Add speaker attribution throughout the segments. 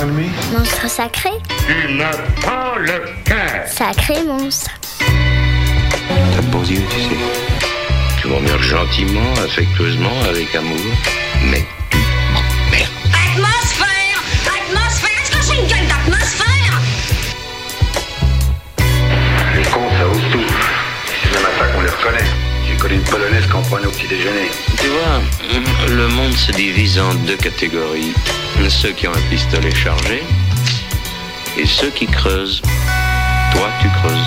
Speaker 1: me?
Speaker 2: Monstre sacré?
Speaker 3: Tu n'as pas le cœur.
Speaker 2: Sacré monstre.
Speaker 4: T'as de beaux yeux, tu sais. Tu m'emmerdes gentiment, affectueusement, avec amour, mais tu m'emmerdes.
Speaker 5: Atmosphère Atmosphère Est-ce que c'est une gueule d'atmosphère?
Speaker 4: Les cons, ça ose tout. C'est même à ça qu'on les reconnaît. J'ai connu une polonaise qu'on prenait au petit déjeuner. Tu vois, le monde se divise en deux catégories. Ceux qui ont un pistolet chargé et ceux qui creusent. Toi, tu creuses.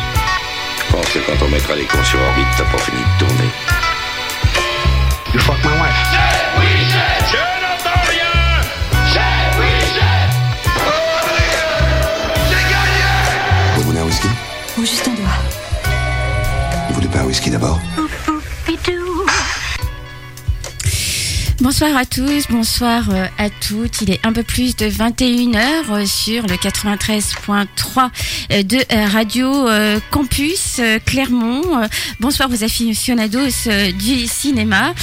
Speaker 4: Je pense que quand on mettra les cons sur orbite, t'as pas fini de tourner.
Speaker 1: You fuck my wife.
Speaker 6: Vous voulez un whisky?
Speaker 7: Ou juste un doigt.
Speaker 6: Vous voulez pas un whisky d'abord?
Speaker 8: Bonsoir à tous, bonsoir euh, à toutes. Il est un peu plus de 21h euh, sur le 93.3 euh, de Radio Campus Clermont. Bonsoir aux aficionados du cinéma.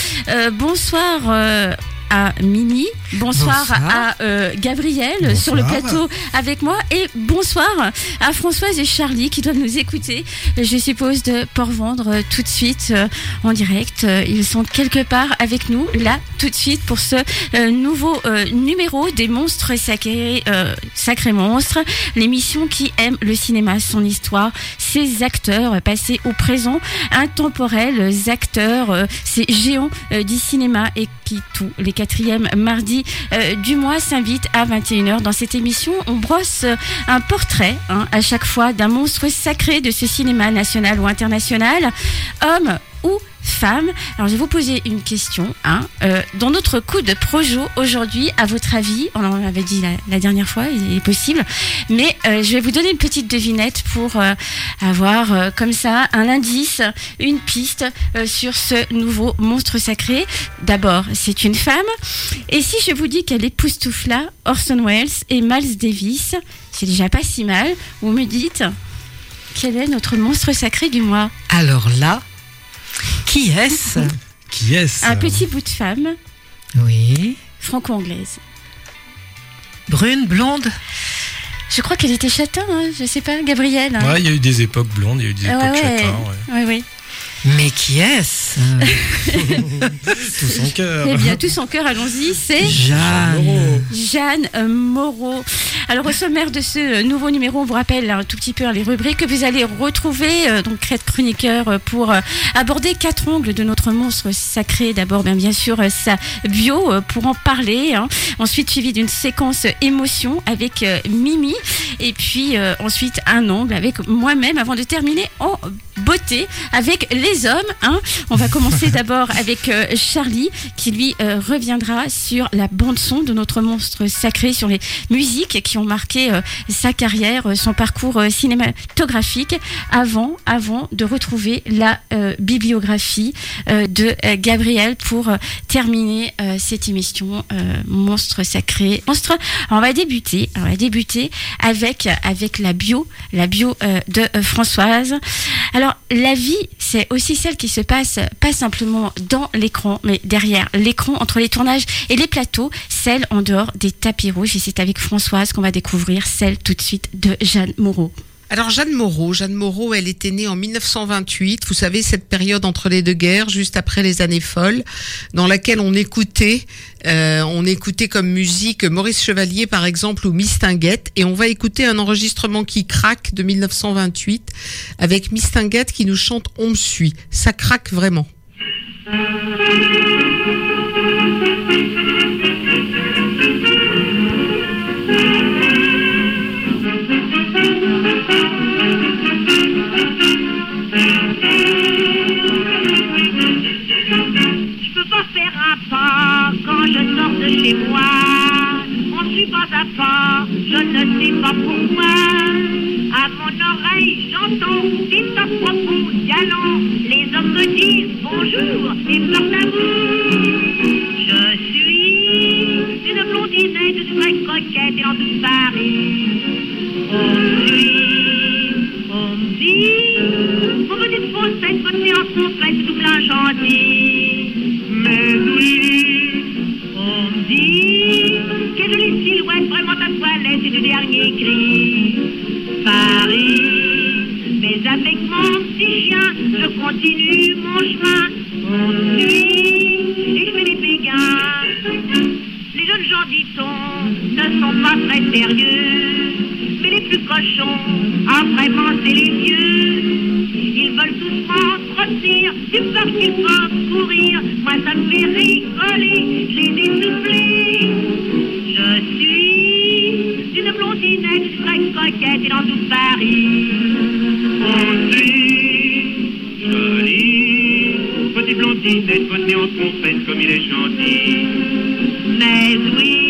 Speaker 8: Bonsoir à Mimi. Bonsoir,
Speaker 9: Bonsoir.
Speaker 8: à euh, Gabriel
Speaker 9: Bonsoir.
Speaker 8: sur le plateau avec moi. Et bonsoir à Françoise et Charlie qui doivent nous écouter, je suppose, de Port-Vendre euh, tout de suite euh, en direct. Ils sont quelque part avec nous, là, tout de suite, pour ce euh, nouveau numéro des monstres sacrés, sacrés monstres, l'émission qui aime le cinéma, son histoire, ses acteurs, passés au présent, intemporels acteurs, ces géants du cinéma et qui, tous les quatrièmes mardis euh, du mois, s'invitent à 21h. Dans cette émission, on brosse euh, un portrait hein, à chaque fois d'un monstre sacré de ce cinéma national ou international, homme ou femme. Alors je vais vous poser une question. Hein. Euh, dans notre coup de projo aujourd'hui, à votre avis, on en avait dit la, dernière fois, il est possible, mais euh, je vais vous donner une petite devinette pour euh, avoir comme ça un indice, une piste sur ce nouveau monstre sacré. D'abord, c'est une femme. Et si je vous dis qu'elle époustoufla Orson Welles et Miles Davis, c'est déjà pas si mal. Vous me dites quel est notre monstre sacré du mois?
Speaker 9: Alors là, qui est-ce
Speaker 10: Qui est-ce
Speaker 8: Un petit bout de femme
Speaker 9: Oui.
Speaker 8: franco-anglaise.
Speaker 9: Brune, blonde?
Speaker 8: Je crois qu'elle était châtain, hein, je sais pas, Gabrielle. hein.
Speaker 10: Ouais, il y a eu des époques blondes, il y a eu des
Speaker 8: Ah
Speaker 10: époques
Speaker 8: ouais,
Speaker 10: châtains, ouais.
Speaker 8: ouais, ouais.
Speaker 9: Mais qui est-ce
Speaker 10: Tout son cœur.
Speaker 8: Eh bien, tous en cœur, allons-y, c'est
Speaker 9: Jeanne.
Speaker 8: Jeanne euh, Moreau. Alors, au sommaire de ce nouveau numéro, on vous rappelle un tout petit peu hein, les rubriques que vous allez retrouver, euh, donc Crête Chroniqueur, euh, pour euh, aborder quatre ongles de notre monstre sacré. D'abord, bien, bien sûr, sa bio, pour en parler. hein. Ensuite, suivi d'une séquence émotion avec Mimi. Et puis, euh, ensuite, un ongle avec moi-même, avant de terminer en beauté avec les hommes. hein. On va commencer d'abord avec euh, Charlie, qui lui euh, reviendra sur la bande-son de notre monstre sacré, sur les musiques qui ont marqué euh, sa carrière, son parcours cinématographique, avant, avant de retrouver la bibliographie de Gabriel pour terminer cette émission Monstre sacré. Monstre, Alors, on va débuter, on va débuter avec, avec la bio, la bio de Françoise. Alors, la vie, c'est aussi celle qui se passe pas simplement dans l'écran, mais derrière l'écran, entre les tournages et les plateaux, celle en dehors des tapis rouges. Et c'est avec Françoise qu'on va découvrir celle tout de suite de Jeanne Moreau.
Speaker 11: Alors Jeanne Moreau, Jeanne Moreau, elle était née en 1928. Vous savez cette période entre les deux guerres, juste après les années folles, dans laquelle on écoutait, euh, on écoutait comme musique Maurice Chevalier par exemple ou Mistinguette, et on va écouter un enregistrement qui craque de 1928 avec Mistinguette qui nous chante On me suit. Ça craque vraiment.
Speaker 5: Je sors de chez moi. On suit pas à pas, je ne sais pas pourquoi. À mon oreille, j'entends des de propos galants. Les hommes me disent bonjour et porte à vous. Je suis une blondinette, une vraie coquette et en douce Paris. On me suit, on me dit, vos petites faussettes, votre séance complète, tout plein gentil. Mais oui, dit, quelle jolie silhouette, vraiment ta toilette, dernier cri. Paris, mais avec mon petit chien, je continue mon chemin. On suit et je fais des péguins. Les jeunes gens, dit-on, ne sont pas très sérieux. Mais les plus cochons, ah vraiment, c'est les vieux. Ils veulent tous m'entretenir, du peur qu'ils peuvent courir. Blondinette, en trompette comme il est gentil. Mais oui,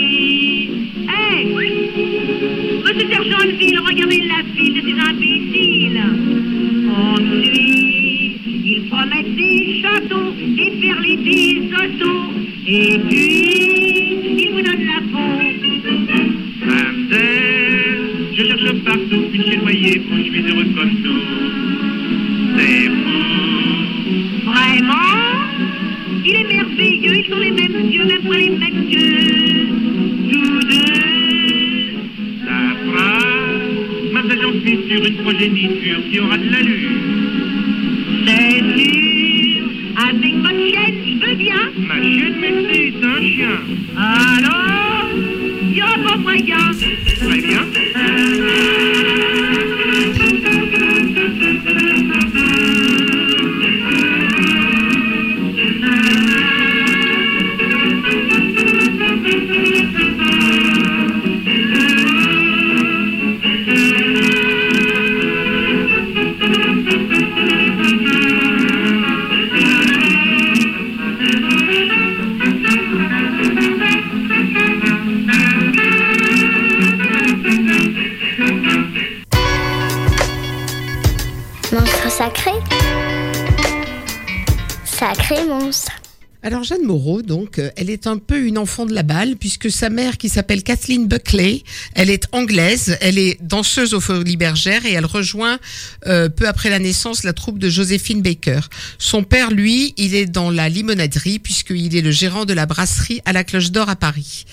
Speaker 11: enfant de la balle puisque sa mère, qui s'appelle Kathleen Buckley, elle est anglaise, elle est danseuse aux Folies Bergères et elle rejoint euh, peu après la naissance la troupe de Joséphine Baker. Son père, lui, il est dans la limonaderie puisqu'il est le gérant de la brasserie à la Cloche d'Or à Paris.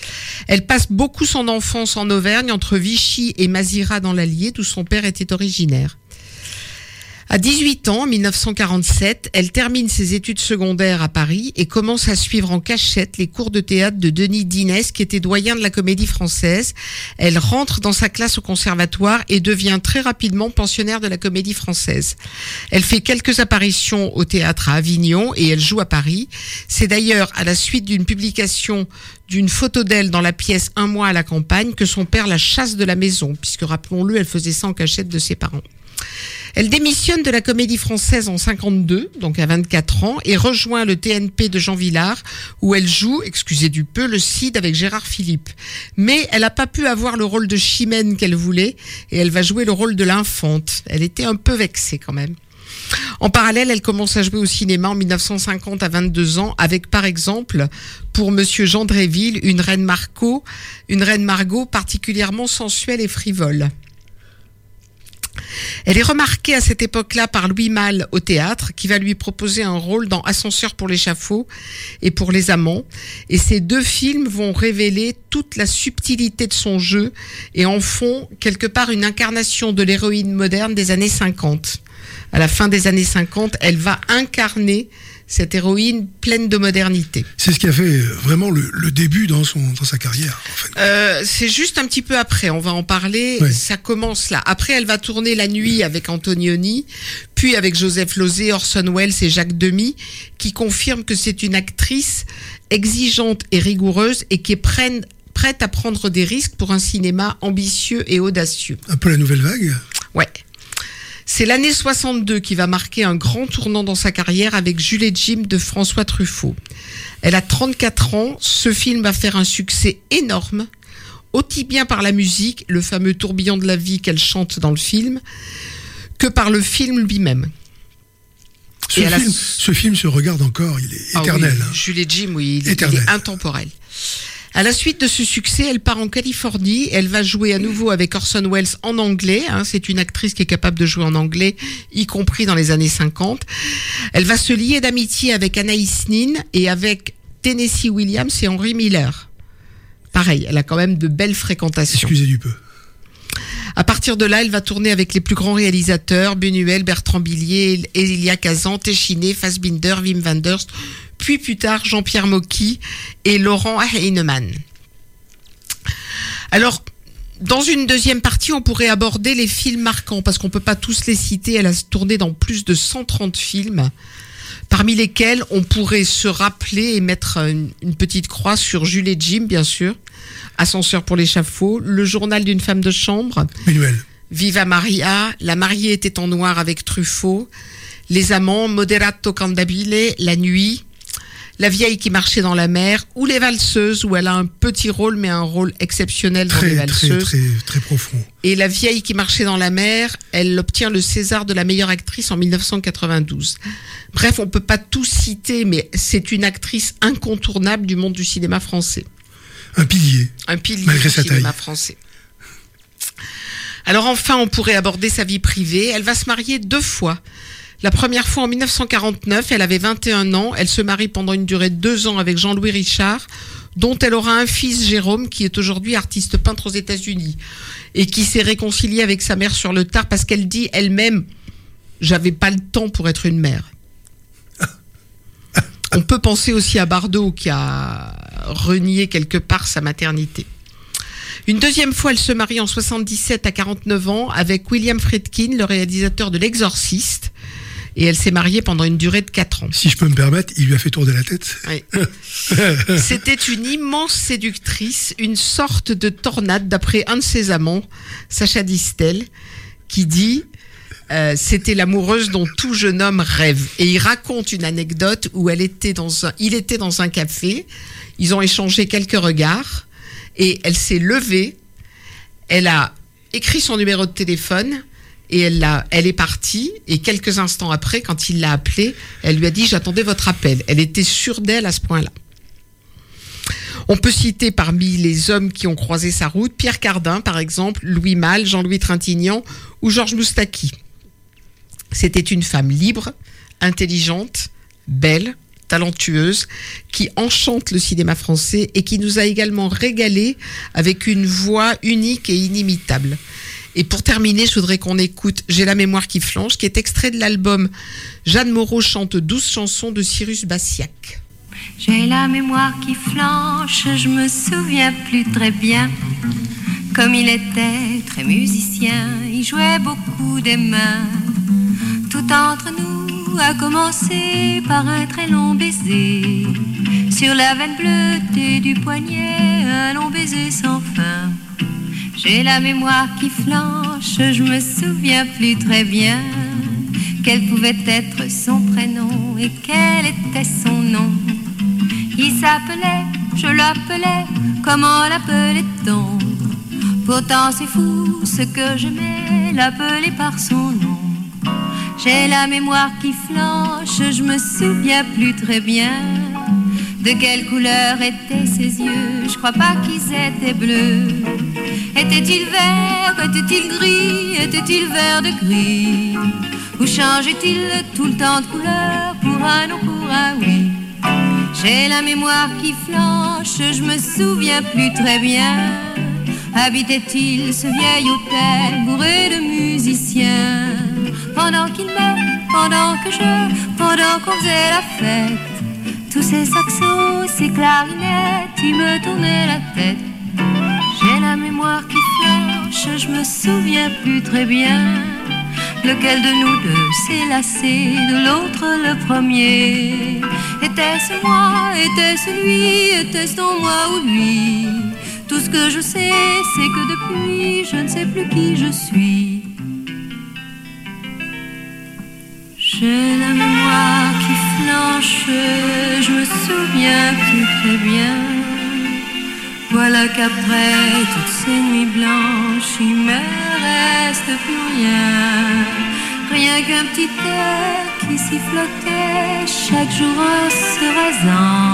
Speaker 11: Elle passe beaucoup son enfance en Auvergne entre Vichy et Mazira dans l'Allier d'où son père était originaire. À 18 ans, en 1947, elle termine ses études secondaires à Paris et commence à suivre en cachette les cours de théâtre de Denis Dinès, qui était doyen de la comédie française. Elle rentre dans sa classe au conservatoire et devient très rapidement pensionnaire de la comédie française. Elle fait quelques apparitions au théâtre à Avignon et elle joue à Paris. C'est d'ailleurs à la suite d'une publication d'une photo d'elle dans la pièce Un mois à la campagne que son père la chasse de la maison, puisque rappelons-le, elle faisait ça en cachette de ses parents. Elle démissionne de la comédie française en 52, donc à 24 ans, et rejoint le TNP de Jean Villard, où elle joue, excusez du peu, le Cid avec Gérard Philippe. Mais elle n'a pas pu avoir le rôle de Chimène qu'elle voulait, et elle va jouer le rôle de l'infante. Elle était un peu vexée quand même. En parallèle, elle commence à jouer au cinéma en 1950 à 22 ans avec, par exemple, pour Monsieur Jean Dréville, une reine Margot, une reine Margot particulièrement sensuelle et frivole. Elle est remarquée à cette époque-là par Louis Malle au théâtre, qui va lui proposer un rôle dans Ascenseur pour l'échafaud et pour les amants. Et ces deux films vont révéler toute la subtilité de son jeu et en font quelque part une incarnation de l'héroïne moderne des années 50. À la fin des années 50, elle va incarner cette héroïne pleine de modernité.
Speaker 7: C'est ce qui a fait euh, vraiment le, le début dans, son, dans sa carrière. En fait.
Speaker 11: Euh, c'est juste un petit peu après, on va en parler. Ça commence là. Après, elle va tourner La Nuit avec Antonioni, puis avec Joseph Lozé, Orson Welles et Jacques Demy, qui confirment que c'est une actrice exigeante et rigoureuse et qui est prenne- prête à prendre des risques pour un cinéma ambitieux et audacieux.
Speaker 7: Un peu la nouvelle vague?
Speaker 11: Ouais. C'est l'année 62 qui va marquer un grand tournant dans sa carrière avec Jules et Jim de François Truffaut. Elle a 34 ans, ce film va faire un succès énorme, aussi bien par la musique, le fameux tourbillon de la vie qu'elle chante dans le film, que par le film lui-même.
Speaker 7: Ce
Speaker 11: la-
Speaker 7: film, ce film se regarde encore, il est
Speaker 11: Ah
Speaker 7: éternel.
Speaker 11: oui,
Speaker 7: hein.
Speaker 11: Jules et Jim, oui, il, est- il
Speaker 7: Éternel.
Speaker 11: est intemporel. À la suite de ce succès, elle part en Californie. Elle va jouer à nouveau avec Orson Welles en anglais. hein. C'est une actrice qui est capable de jouer en anglais, y compris dans les années 50. Elle va se lier d'amitié avec Anaïs Nin et avec Tennessee Williams et Henry Miller. Pareil, elle a quand même de belles fréquentations.
Speaker 7: Excusez du peu.
Speaker 11: À partir de là, elle va tourner avec les plus grands réalisateurs, Benuel, Bertrand Billier, Elia Kazan, Téchiné, Fassbinder, Wim Wenders, puis plus tard Jean-Pierre Mocky et Laurent Heinemann. Alors, dans une deuxième partie, on pourrait aborder les films marquants, parce qu'on peut pas tous les citer. Elle a tourné dans plus de 130 films, parmi lesquels on pourrait se rappeler et mettre une, une petite croix sur Jules et Jim, bien sûr, Ascenseur pour l'échafaud, Le journal d'une femme de chambre,
Speaker 7: Manuel.
Speaker 11: Viva Maria, La mariée était en noir avec Truffaut, Les amants, Moderato Candabile, La nuit, La vieille qui marchait dans la mer, ou Les valseuses, où elle a un petit rôle, mais un rôle exceptionnel dans Les
Speaker 7: Très, très,
Speaker 11: valseuses.
Speaker 7: très, très profond.
Speaker 11: Et La vieille qui marchait dans la mer, elle obtient le César de la meilleure actrice en 1992. Bref, on peut pas tout citer, mais c'est une actrice incontournable du monde du cinéma français.
Speaker 7: Un pilier.
Speaker 11: Un pilier
Speaker 7: Malgré
Speaker 11: du
Speaker 7: sa
Speaker 11: cinéma
Speaker 7: taille.
Speaker 11: français. Alors enfin, on pourrait aborder sa vie privée. Elle va se marier deux fois. La première fois en 1949, elle avait 21 ans. Elle se marie pendant une durée de deux ans avec Jean-Louis Richard, dont elle aura un fils, Jérôme, qui est aujourd'hui artiste peintre aux États-Unis et qui s'est réconcilié avec sa mère sur le tard parce qu'elle dit elle-même J'avais pas le temps pour être une mère. On peut penser aussi à Bardot qui a renié quelque part sa maternité. Une deuxième fois, elle se marie en 77 à 49 ans avec William Friedkin, le réalisateur de L'Exorciste. Et elle s'est mariée pendant une durée de 4 ans.
Speaker 7: Si je peux me permettre, il lui a fait tourner la tête.
Speaker 11: Oui. C'était une immense séductrice, une sorte de tornade, d'après un de ses amants, Sacha Distel, qui dit euh, c'était l'amoureuse dont tout jeune homme rêve. Et il raconte une anecdote où elle était dans un, il était dans un café, ils ont échangé quelques regards, et elle s'est levée, elle a écrit son numéro de téléphone, et elle, est partie, et quelques instants après, quand il l'a appelée, elle lui a dit J'attendais votre appel. Elle était sûre d'elle à ce point-là. On peut citer parmi les hommes qui ont croisé sa route Pierre Cardin, par exemple, Louis Malle, Jean-Louis Trintignant ou Georges Moustaki. C'était une femme libre, intelligente, belle, talentueuse, qui enchante le cinéma français et qui nous a également régalé avec une voix unique et inimitable. Et pour terminer, je voudrais qu'on écoute J'ai la mémoire qui flanche, qui est extrait de l'album Jeanne Moreau chante 12 chansons de Cyrus Bassiac.
Speaker 12: J'ai la mémoire qui flanche, je me souviens plus très bien. Comme il était très musicien, il jouait beaucoup des mains. Tout entre nous a commencé par un très long baiser. Sur la veine bleutée du poignet, un long baiser sans fin. J'ai la mémoire qui flanche, je me souviens plus très bien. Quel pouvait être son prénom et quel était son nom. Il s'appelait, je l'appelais, comment l'appelait-on? Pourtant c'est fou ce que j'aimais, l'appeler par son nom. J'ai la mémoire qui flanche, je me souviens plus très bien. De quelle couleur étaient ses yeux Je crois pas qu'ils étaient bleus. Était-il vert Était-il gris Était-il vert de gris Ou changeait-il tout le temps de couleur pour un non, pour un oui J'ai la mémoire qui flanche, je me souviens plus très bien. Habitait-il ce vieil hôtel bourré de musiciens Pendant qu'il me, pendant que je, pendant qu'on faisait la fête tous ces saxos, ces clarinettes, ils me tournaient la tête. Mémoire qui flanche, je me souviens plus très bien. Lequel de nous deux s'est lassé de l'autre le premier Était-ce moi, était-ce lui, était-ce donc moi ou lui? Tout ce que je sais, c'est que depuis, je ne sais plus qui je suis. J'ai la mémoire qui flanche, je me souviens plus très bien. Qu'après toutes ces nuits blanches, il me reste plus rien. Rien qu'un petit air qui sifflotait chaque jour en se rasant.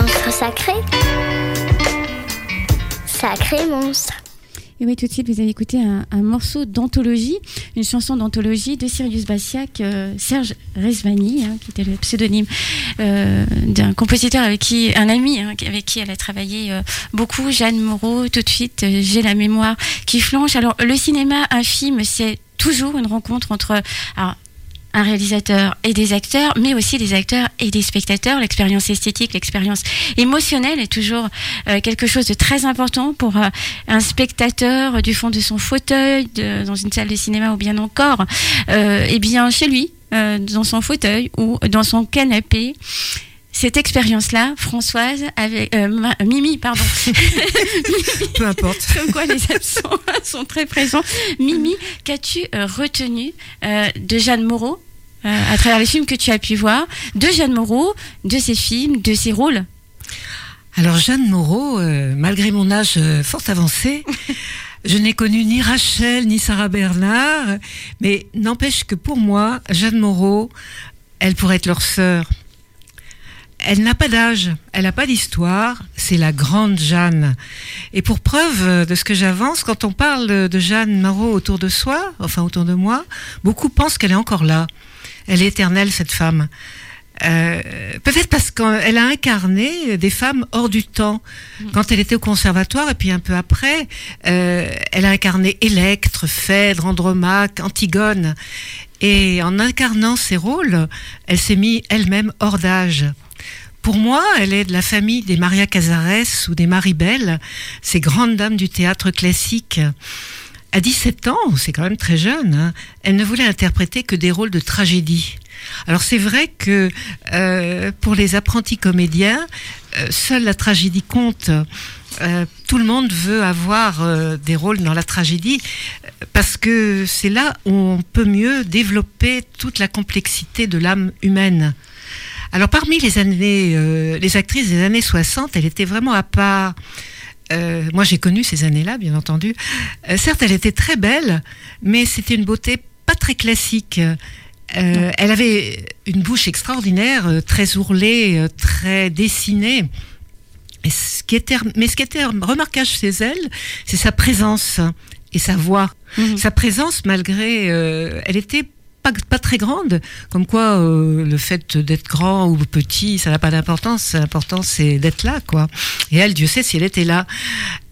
Speaker 2: Monstre sacré Sacré monstre.
Speaker 8: Et oui, tout de suite, vous avez écouté un, morceau d'anthologie, une chanson d'anthologie de Sirius Bassiac, euh, Serge Resvani, hein, qui était le pseudonyme euh, d'un compositeur avec qui, un ami hein, avec qui elle a travaillé euh, beaucoup, Jeanne Moreau. Tout de suite, j'ai la mémoire qui flanche. Alors, le cinéma, un film, c'est toujours une rencontre entre un réalisateur et des acteurs, mais aussi des acteurs et des spectateurs. L'expérience esthétique, l'expérience émotionnelle est toujours euh, quelque chose de très important pour euh, un spectateur euh, du fond de son fauteuil, dans une salle de cinéma ou bien encore, euh, eh bien chez lui, dans son fauteuil ou dans son canapé. Cette expérience-là, Françoise, avec euh, Ma- Mimi, pardon.
Speaker 9: Peu importe.
Speaker 8: Comme quoi les absents sont très présents. Mimi, qu'as-tu euh, retenu euh, de Jeanne Moreau à travers les films que tu as pu voir, de Jeanne Moreau, de ses films, de ses rôles?
Speaker 9: Alors Jeanne Moreau, malgré mon âge fort avancé, je n'ai connu ni Rachel ni Sarah Bernard, mais n'empêche que pour moi, Jeanne Moreau, elle pourrait être leur sœur. Elle n'a pas d'âge, elle n'a pas d'histoire, c'est la grande Jeanne. Et pour preuve euh, de ce que j'avance, quand on parle de Jeanne Moreau autour de soi, enfin autour de moi, beaucoup pensent qu'elle est encore là. Elle est éternelle, cette femme. Euh, Peut-être parce qu'elle a incarné des femmes hors du temps. Quand elle était au conservatoire, et puis un peu après, euh, elle a incarné Électre, Phèdre, Andromaque, Antigone. Et en incarnant ces rôles, elle s'est mise elle-même hors d'âge. Pour moi, elle est de la famille des Maria Casares ou des Marie-Belle, ces grandes dames du théâtre classique. À 17 ans, c'est quand même très jeune, hein, elle ne voulait interpréter que des rôles de tragédie. Alors c'est vrai que euh, pour les apprentis comédiens, euh, seule la tragédie compte. Euh, tout le monde veut avoir des rôles dans la tragédie parce que c'est là où on peut mieux développer toute la complexité de l'âme humaine. Alors parmi les années, euh, les actrices des années 60, elle était vraiment à part. Euh, moi, j'ai connu ces années-là, bien entendu. Euh, certes, elle était très belle, mais c'était une beauté pas très classique. Euh, elle avait une bouche extraordinaire, euh, très ourlée, euh, très dessinée. Et ce qui était, mais ce qui était remarquable chez elle, c'est sa présence et sa voix. Sa présence, malgré, euh, elle était pas, très grande, comme quoi euh, le fait d'être grand ou petit, ça n'a pas d'importance. L'important c'est d'être là, quoi. Et elle, Dieu sait si elle était là.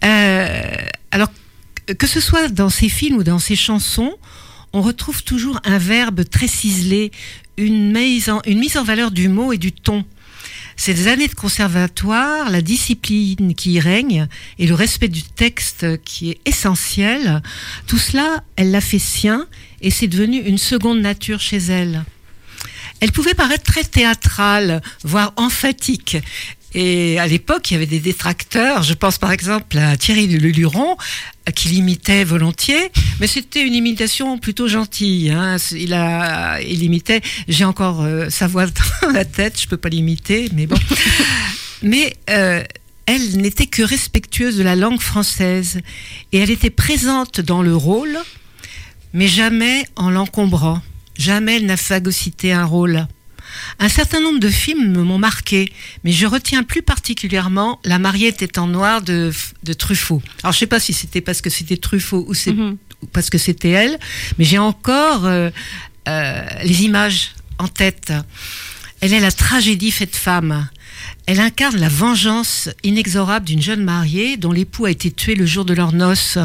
Speaker 9: Euh, alors que ce soit dans ses films ou dans ses chansons, on retrouve toujours un verbe très ciselé, une mise en, une mise en valeur du mot et du ton. Ces années de conservatoire, la discipline qui y règne et le respect du texte qui est essentiel, tout cela, elle l'a fait sien et c'est devenu une seconde nature chez elle. Elle pouvait paraître très théâtrale, voire emphatique. Et à l'époque, il y avait des détracteurs. Je pense par exemple à Thierry de Luluron, qui l'imitait volontiers, mais c'était une imitation plutôt gentille. Hein. Il a, il imitait. J'ai encore euh, sa voix dans la tête. Je peux pas l'imiter, mais bon. mais euh, elle n'était que respectueuse de la langue française et elle était présente dans le rôle, mais jamais en l'encombrant. Jamais elle n'a phagocyté un rôle. Un certain nombre de films m'ont marqué, mais je retiens plus particulièrement La mariée était en noir de, de Truffaut. Alors je sais pas si c'était parce que c'était Truffaut ou c'est ou parce que c'était elle, mais j'ai encore euh, euh, les images en tête. Elle est la tragédie faite femme. Elle incarne la vengeance inexorable d'une jeune mariée dont l'époux a été tué le jour de leurs noces.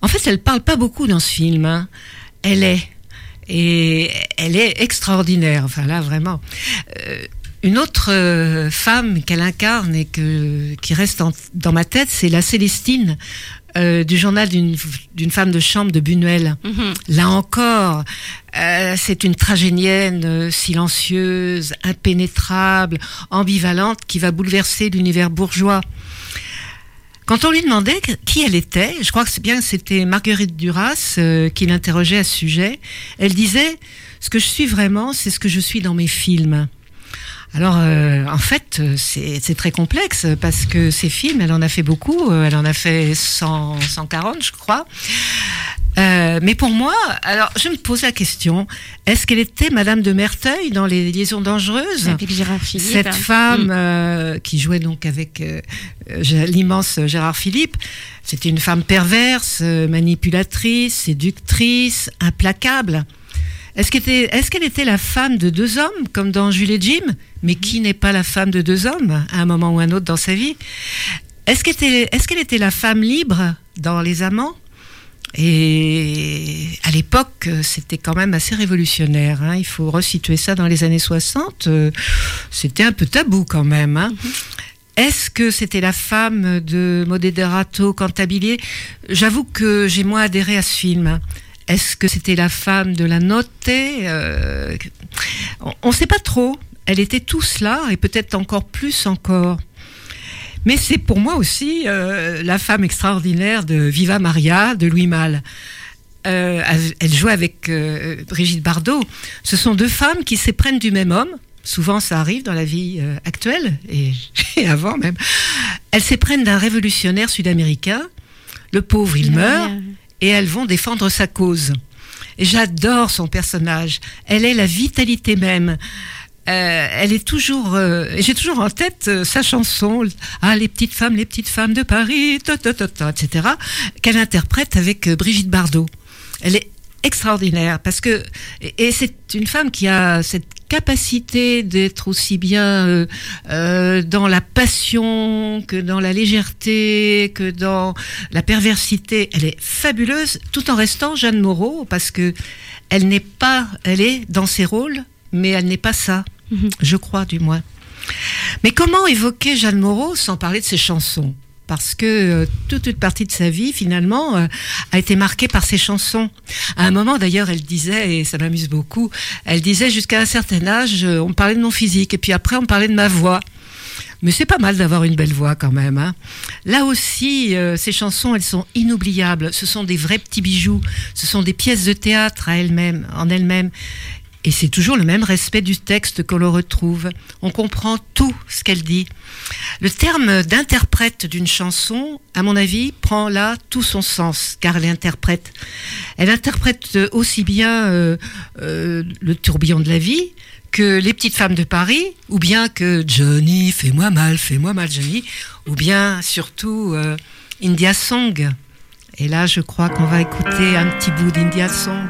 Speaker 9: En fait, elle parle pas beaucoup dans ce film. hein. Elle est. Et elle est extraordinaire. Enfin là, vraiment. Euh, une autre euh, femme qu'elle incarne et que, qui reste en- dans ma tête, c'est la Célestine euh, du journal d'une femme de chambre de Buñuel. Là encore, euh, c'est une tragédienne silencieuse, impénétrable, ambivalente qui va bouleverser l'univers bourgeois. Quand on lui demandait qui elle était, je crois que c'est bien c'était Marguerite Duras euh, qui l'interrogeait à ce sujet, elle disait ce que je suis vraiment, c'est ce que je suis dans mes films. Alors, euh, en fait, euh, c'est très complexe parce que ces films, elle en a fait beaucoup. euh, Elle en a fait 100, 140, je crois. Euh, mais pour moi, alors je me pose la question est-ce qu'elle était Madame de Merteuil dans les liaisons dangereuses?
Speaker 8: Avec Gérard Philippe.
Speaker 9: Cette femme
Speaker 8: Mm.
Speaker 9: euh, qui jouait donc avec euh, l'immense Gérard Philippe, c'était une femme perverse, manipulatrice, séductrice, implacable. Est-ce qu'elle était, la femme de deux hommes, comme dans Jules et Jim? Mais qui n'est pas la femme de deux hommes, à un moment ou un autre dans sa vie? Est-ce qu'elle était, la femme libre dans Les Amants? Et à l'époque, c'était quand même assez révolutionnaire. hein. Il faut resituer ça dans les années 60. euh, C'était un peu tabou quand même. hein. Est-ce que c'était la femme de Moderato Cantabile? J'avoue que j'ai moins adhéré à ce film. Est-ce que c'était la femme de la Notée Euh, On ne sait pas trop. Elle était tout cela et peut-être encore plus encore. Mais c'est pour moi aussi euh, la femme extraordinaire de Viva Maria de Louis Malle. Euh, elle- jouait avec Brigitte Bardot. Ce sont deux femmes qui s'éprennent du même homme. Souvent, ça arrive dans la vie actuelle et, et avant même. Elles s'éprennent d'un révolutionnaire sud-américain. Le pauvre, il meurt et elles vont défendre sa cause. J'adore son personnage. Elle est la vitalité même. Euh, elle est toujours, euh, j'ai toujours en tête euh, sa chanson, ah les petites femmes, les petites femmes de Paris, etc., qu'elle interprète avec Brigitte Bardot. Elle est extraordinaire parce que, et, et c'est une femme qui a cette capacité d'être aussi bien euh, euh, dans la passion que dans la légèreté, que dans la perversité. Elle est fabuleuse, tout en restant Jeanne Moreau parce que elle n'est pas, elle est dans ses rôles, mais elle n'est pas ça, je crois du moins. Mais comment évoquer Jeanne Moreau sans parler de ses chansons? Parce que euh, toute une partie de sa vie, finalement, euh, a été marquée par ses chansons. À un moment, d'ailleurs, elle disait, et ça m'amuse beaucoup, elle disait jusqu'à un certain âge, euh, on me parlait de mon physique, et puis après, on me parlait de ma voix. Mais c'est pas mal d'avoir une belle voix quand même. hein. Là aussi, ces chansons, elles sont inoubliables. Ce sont des vrais petits bijoux. Ce sont des pièces de théâtre à en elles-mêmes. Et c'est toujours le même respect du texte que l'on retrouve. On comprend tout ce qu'elle dit. Le terme d'interprète d'une chanson, à mon avis, prend là tout son sens, car elle interprète. Elle interprète aussi bien euh, euh, le tourbillon de la vie que les petites femmes de Paris, ou bien que Johnny, fais-moi mal, fais-moi mal Johnny, ou bien surtout euh, India Song. Et là, je crois qu'on va écouter un petit bout d'India Song.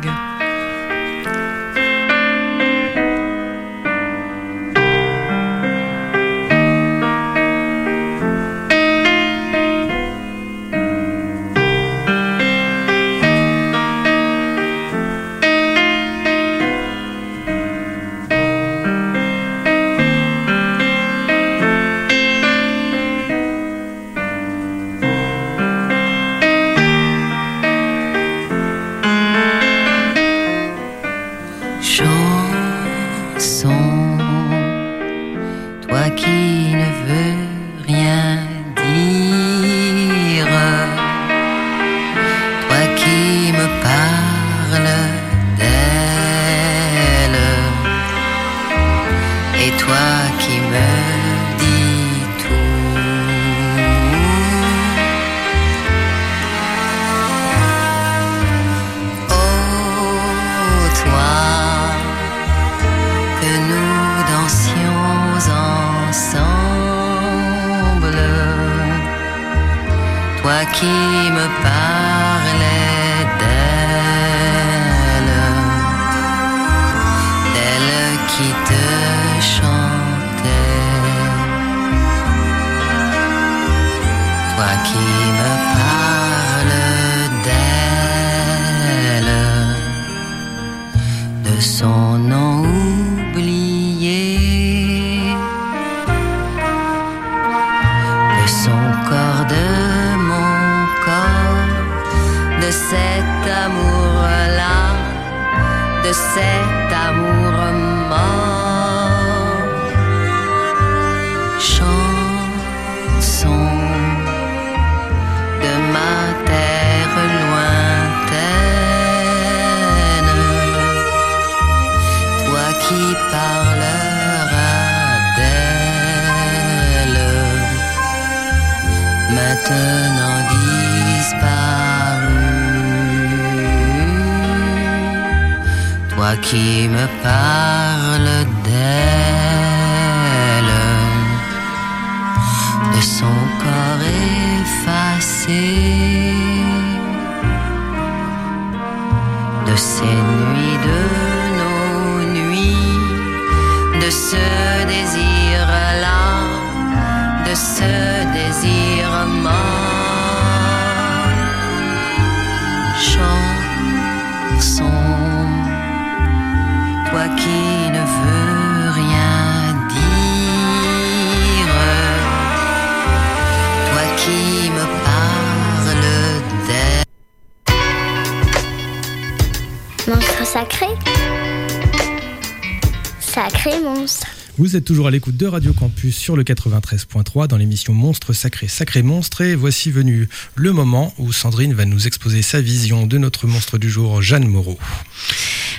Speaker 10: Vous êtes toujours à l'écoute de Radio Campus sur le 93.3 dans l'émission Monstre Sacré Sacré Monstre et voici venu le moment où Sandrine va nous exposer sa vision de notre monstre du jour, Jeanne Moreau.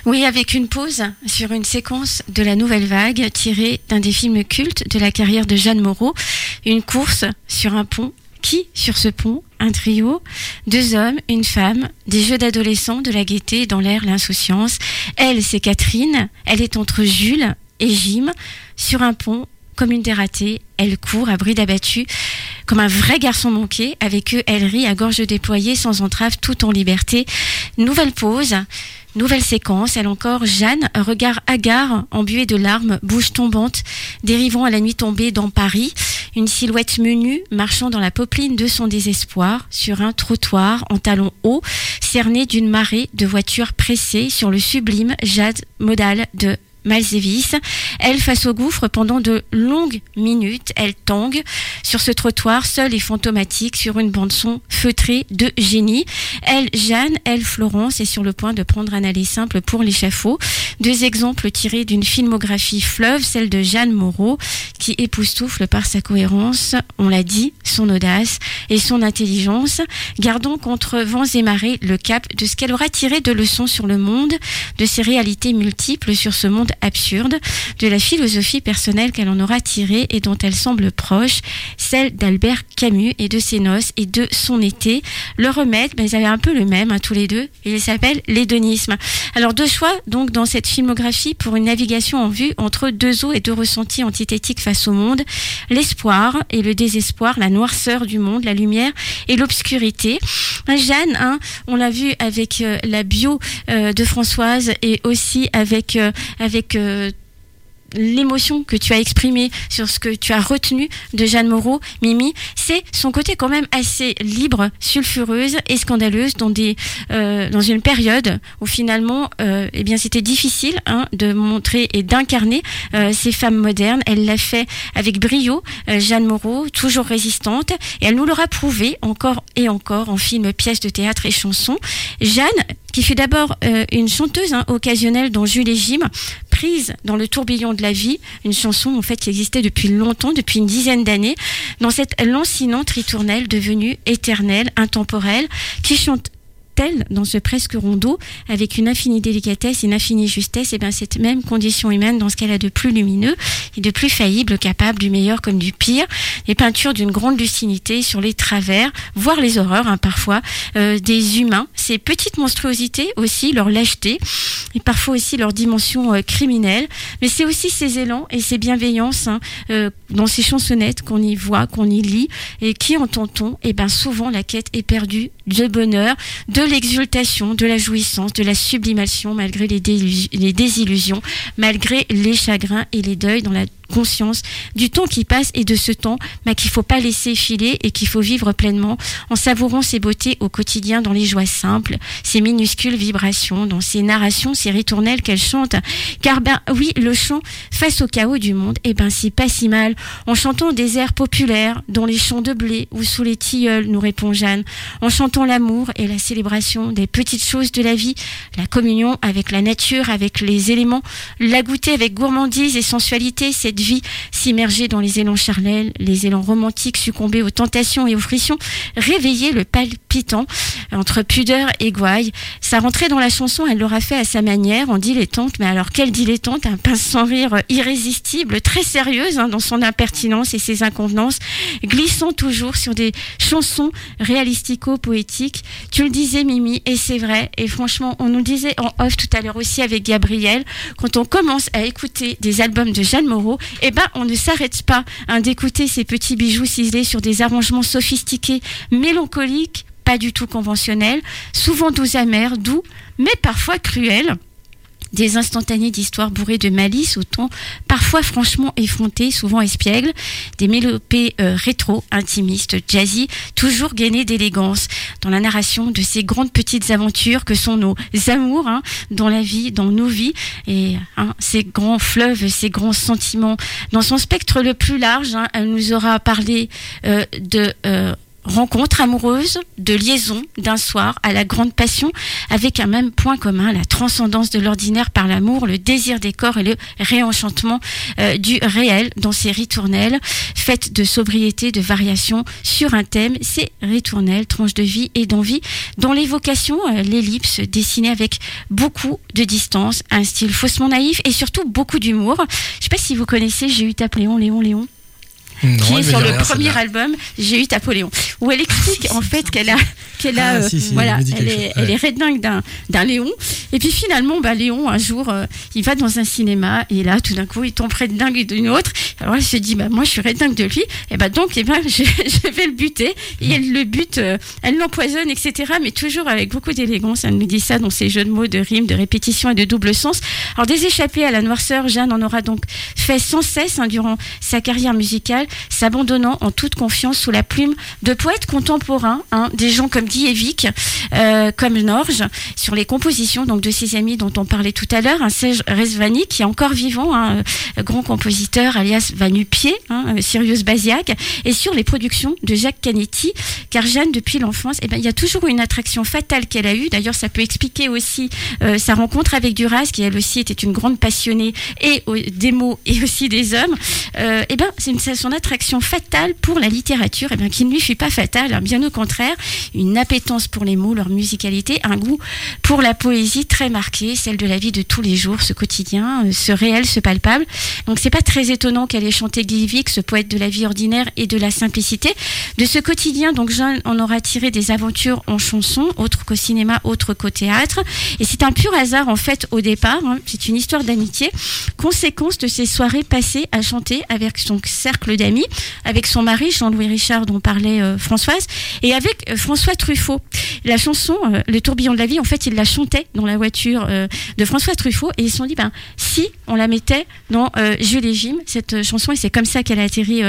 Speaker 8: Oui, avec une pause sur une séquence de la nouvelle vague tirée d'un des films cultes de la carrière de Jeanne Moreau, une course sur un pont. Qui sur ce pont? Un trio, deux hommes, une femme, des jeux d'adolescents, de la gaieté, dans l'air, l'insouciance. Elle, c'est Catherine, elle est entre Jules et Jim, sur un pont, comme une dératée, elle court à bride abattue, comme un vrai garçon manqué. Avec eux, elle rit à gorge déployée, sans entrave, tout en liberté. Nouvelle pause. Nouvelle séquence, elle encore, Jeanne, regard hagard, embué de larmes, bouche tombante, dérivant à la nuit tombée dans Paris, une silhouette menue, marchant dans la popeline de son désespoir, sur un trottoir en talons hauts, cerné d'une marée de voitures pressées sur le sublime jade modal de Malzévis. Elle, face au gouffre, pendant de longues minutes, elle tangue sur ce trottoir, seule et fantomatique, sur une bande-son feutrée de génie. Elle, Jeanne, elle, Florence, est sur le point de prendre un aller simple pour l'échafaud. Deux exemples tirés d'une filmographie fleuve, celle de Jeanne Moreau, qui époustoufle par sa cohérence, on l'a dit, son audace et son intelligence. Gardons contre vents et marées le cap de ce qu'elle aura tiré de leçons sur le monde, de ses réalités multiples sur ce monde absurde, de la philosophie personnelle qu'elle en aura tirée et dont elle semble proche, celle d'Albert Camus et de ses noces et de son été. Le remède, ben, ils avaient un peu le même, hein, tous les deux, il s'appelle l'hédonisme. Alors deux choix donc dans cette filmographie pour une navigation en vue entre deux eaux et deux ressentis antithétiques face au monde, l'espoir et le désespoir, la noirceur du monde, la lumière et l'obscurité. Jeanne, hein, on l'a vu avec euh, la bio euh, de Françoise et aussi avec euh, avec euh, l'émotion que tu as exprimée sur ce que tu as retenu de Jeanne Moreau, Mimi, c'est son côté quand même assez libre, sulfureuse et scandaleuse dans des euh, dans une période où finalement euh, eh bien c'était difficile hein, de montrer et d'incarner ces femmes modernes. Elle l'a fait avec brio, Jeanne Moreau, toujours résistante, et elle nous l'aura prouvé encore et encore en films, pièces de théâtre et chansons. Jeanne qui fut d'abord euh, une chanteuse hein, occasionnelle dans Jules et Jim, prise dans le tourbillon de la vie, une chanson en fait qui existait depuis longtemps, depuis une dizaine d'années, dans cette lancinante ritournelle devenue éternelle, intemporelle, qui chante telle dans ce presque rondeau, avec une infinie délicatesse, une infinie justesse, et bien cette même condition humaine dans ce qu'elle a de plus lumineux et de plus faillible, capable du meilleur comme du pire, les peintures d'une grande lucidité sur les travers, voire les horreurs hein, parfois, euh, des humains, ces petites monstruosités aussi, leur lâcheté, et parfois aussi leur dimension euh, criminelle, mais c'est aussi ces élans et ces bienveillances hein, euh, dans ces chansonnettes qu'on y voit, qu'on y lit, et qui entend-on Et bien souvent la quête est perdue de bonheur, de l'exultation, de la jouissance, de la sublimation malgré les désillusions, malgré les chagrins et les deuils dans la conscience du temps qui passe et de ce temps bah, qu'il faut pas laisser filer et qu'il faut vivre pleinement en savourant ses beautés au quotidien dans les joies simples, ces minuscules vibrations, dans ces narrations, ces ritournelles qu'elle chante. Car ben oui, le chant face au chaos du monde, eh ben c'est pas si mal. En chantant des airs populaires, dans les champs de blé ou sous les tilleuls, nous répond Jeanne. En chantant l'amour et la célébration des petites choses de la vie, la communion avec la nature, avec les éléments, la goûter avec gourmandise et sensualité, cette vie s'immerger dans les élans charnels, les élans romantiques, succomber aux tentations et aux frictions, réveiller le palpitant entre pudeur et gouaille. Sa rentrée dans la chanson, elle l'aura fait à sa manière, en dilettante, mais alors quelle dilettante, un pince sans rire irrésistible, très sérieuse hein, dans son impertinence et ses inconvenances, glissant toujours sur des chansons réalistico-poétiques. Tu le disais, Mimi, et c'est vrai, et franchement, on nous disait en off tout à l'heure aussi avec Gabriel, quand on commence à écouter des albums de Jeanne Moreau, eh ben, on ne s'arrête pas hein, d'écouter ces petits bijoux ciselés sur des arrangements sophistiqués, mélancoliques, pas du tout conventionnels, souvent doux amers, doux, mais parfois cruels des instantanés d'histoires bourrées de malice au ton parfois franchement effronté, souvent espiègle, des mélopées euh, rétro, intimistes, jazzy, toujours gainées d'élégance dans la narration de ces grandes petites aventures que sont nos amours hein, dans la vie, dans nos vies, et hein, ces grands fleuves, ces grands sentiments. Dans son spectre le plus large, hein, elle nous aura parlé euh, de... Euh, rencontre amoureuse, de liaison d'un soir à la grande passion, avec un même point commun, la transcendance de l'ordinaire par l'amour, le désir des corps et le réenchantement euh, du réel dans ces ritournelles, faites de sobriété, de variation sur un thème, ces ritournelles, tranches de vie et d'envie, dont l'évocation, euh, l'ellipse, dessinée avec beaucoup de distance, un style faussement naïf et surtout beaucoup d'humour. Je sais pas si vous connaissez, j'ai eu Léon, Léon, Léon.
Speaker 10: Non,
Speaker 8: qui est sur le
Speaker 10: rien,
Speaker 8: premier album J'ai eu Napoléon, où elle explique en fait qu'elle a, qu'elle a,
Speaker 10: Ah,
Speaker 8: euh,
Speaker 10: si, si,
Speaker 8: voilà,
Speaker 10: elle
Speaker 8: est, elle
Speaker 10: ouais.
Speaker 8: est redingue d'un, d'un Léon. Et puis finalement, bah, Léon, un jour, euh, il va dans un cinéma et là, tout d'un coup, il tombe près de dingue d'une autre. Alors elle se dit, bah, moi, je suis redingue de lui. Et bah, donc, eh ben, je, je vais le buter. Et elle le bute, euh, elle l'empoisonne, etc. Mais toujours avec beaucoup d'élégance. Elle nous dit ça dans ses jeux de mots, de rimes, de répétitions et de double sens. Alors, des échappées à la noirceur, Jeanne en aura donc fait sans cesse hein, durant sa carrière musicale, s'abandonnant en toute confiance sous la plume de poètes contemporains, hein, des gens comme Guy euh, comme Norge, sur les compositions donc de ses amis dont on parlait tout à l'heure, un Serge Rezvani qui est encore vivant, hein, euh, grand compositeur alias Vanupier, hein, euh, Sirius Basiac, et sur les productions de Jacques Canetti, car Jeanne depuis l'enfance, eh ben, il y a toujours une attraction fatale qu'elle a eue. D'ailleurs, ça peut expliquer aussi sa rencontre avec Duras, qui elle aussi était une grande passionnée et des mots et aussi des hommes. Eh ben, son attraction fatale pour la littérature, eh ben, qui ne lui fut pas fatale, hein, bien au contraire, une appétence pour les mots, leur musicalité, un goût pour la poésie très marqué, celle de la vie de tous les jours, ce quotidien, euh, ce réel, ce palpable. Donc c'est pas très étonnant qu'elle ait chanté Guy Vic, ce poète de la vie ordinaire et de la simplicité. De ce quotidien, donc Jeanne en aura tiré des aventures en chanson, autre qu'au cinéma, autre qu'au théâtre. Et c'est un pur hasard en fait au départ. hein. C'est une histoire d'amitié, conséquence de ces soirées passées à chanter avec son cercle avec son mari Jean-Louis Richard dont parlait euh, Françoise, et avec euh, François Truffaut. La chanson euh, Le tourbillon de la vie, en fait, il la chantait dans la voiture euh, de François Truffaut et ils se sont dit, ben, si on la mettait dans euh, Jules et Jim, cette chanson, et c'est comme ça qu'elle a atterri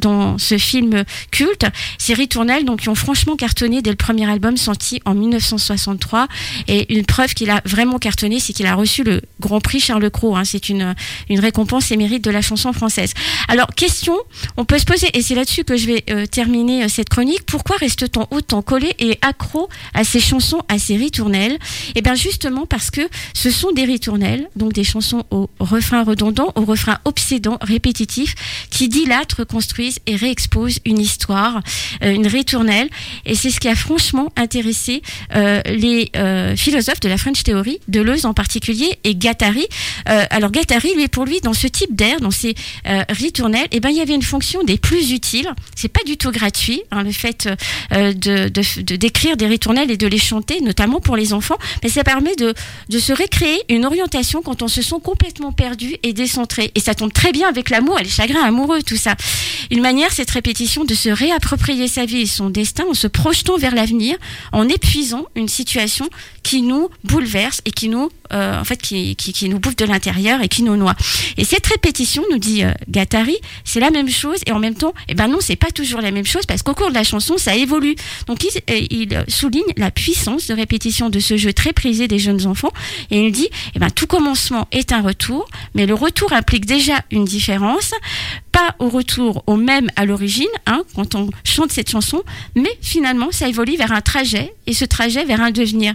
Speaker 8: dans ce film culte. Ces ritournelles, donc, qui ont franchement cartonné dès le premier album sorti en 1963. Et une preuve qu'il a vraiment cartonné, c'est qu'il a reçu le Grand Prix Charles Cros. hein. C'est une, une récompense et mérite de la chanson française. Alors, question, on peut se poser, et c'est là-dessus que je vais terminer cette chronique, pourquoi reste-t-on autant collé et accro à ces chansons, à ces ritournelles Eh bien, justement parce que ce sont des ritournelles, donc des chansons au refrain redondant, au refrain obsédant, répétitif, qui dilatent, reconstruisent et réexposent une histoire, euh, une ritournelle. Et c'est ce qui a franchement intéressé euh, les euh, philosophes de la French Theory, Deleuze en particulier, et Guattari. Euh, alors Guattari, lui, pour lui, dans ce type d'air, dans ces ritournelles, eh ben, il y avait une fonction des plus utiles. C'est pas du tout gratuit, hein, le fait euh, de, de, de d'écrire des et de les chanter, notamment pour les enfants, mais ça permet de, de se récréer une orientation quand on se sent complètement perdu et décentré. Et ça tombe très bien avec l'amour et les chagrins amoureux, tout ça. Une manière, cette répétition, de se réapproprier sa vie et son destin en se projetant vers l'avenir, en épuisant une situation qui nous bouleverse et qui nous, euh, en fait, qui, qui, nous bouffe de l'intérieur et qui nous noie. Et cette répétition, nous dit euh, Gattari, c'est la même chose et en même temps, eh ben non, c'est pas toujours la même chose parce qu'au cours de la chanson, ça évolue. Donc il, euh, il souligne la puissance de répétition de ce jeu très prisé des jeunes enfants et il dit, eh ben tout commencement est un retour, mais le retour implique déjà une différence, pas au retour au même à l'origine, hein, quand on chante cette chanson, mais finalement ça évolue vers un trajet et ce trajet vers un devenir.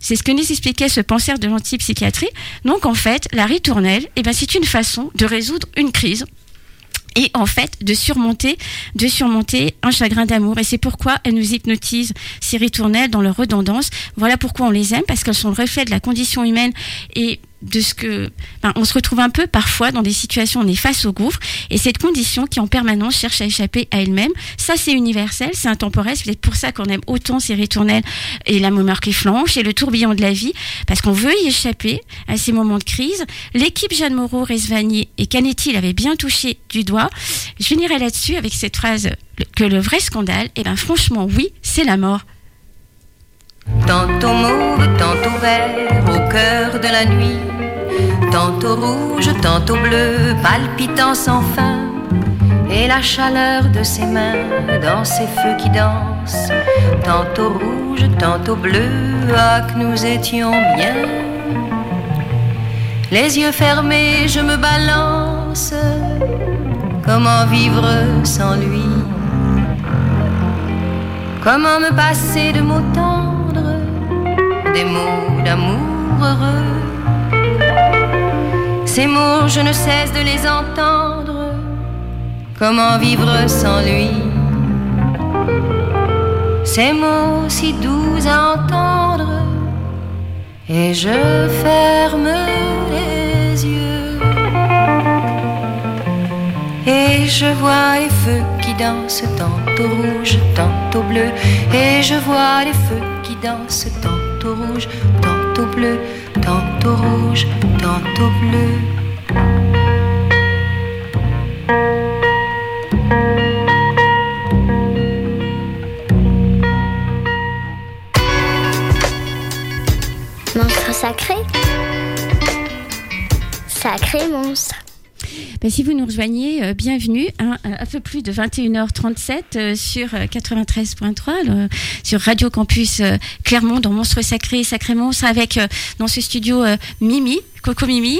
Speaker 8: C'est ce que nous expliquait ce penseur de l'antipsychiatrie. Donc en fait, la ritournelle, eh ben, c'est une façon de résoudre une crise et en fait de surmonter, de surmonter un chagrin d'amour. Et c'est pourquoi elles nous hypnotisent, ces ritournelles, dans leur redondance. Voilà pourquoi on les aime, parce qu'elles sont le reflet de la condition humaine de ce que ben, on se retrouve un peu parfois dans des situations où on est face au gouffre et cette condition qui en permanence cherche à échapper à elle-même ça c'est universel c'est intemporel c'est peut-être pour ça qu'on aime autant ces ritournelles et la mémoire qui flanche et le tourbillon de la vie parce qu'on veut y échapper à ces moments de crise. L'équipe Jeanne Moreau Resvani et Canetti l'avaient bien touché du doigt. Je finirai là-dessus avec cette phrase que le vrai scandale et eh ben franchement oui c'est la mort
Speaker 12: Tantôt mauve, tantôt vert, au cœur de la nuit. Tantôt rouge, tantôt bleu, palpitant sans fin. Et la chaleur de ses mains dans ses feux qui dansent. Tantôt rouge, tantôt bleu, ah que nous étions bien. Les yeux fermés, je me balance. Comment vivre sans lui? Comment me passer de mots des mots d'amour heureux. Ces mots, je ne cesse de les entendre. Comment vivre sans lui? Ces mots si doux à entendre. Et je ferme les yeux. Et je vois les feux qui dansent tantôt rouge, tantôt bleu. Et je vois les feux qui dansent tantôt tantôt rouge, tantôt bleu, tantôt rouge, tantôt bleu.
Speaker 8: Si vous nous rejoignez, euh, bienvenue. Hein, un peu plus de 21h37 euh, sur 93.3, euh, sur Radio Campus Clermont, dans Monstre Sacré et Sacré Monstre, avec dans ce studio Mimi, Coco Mimi,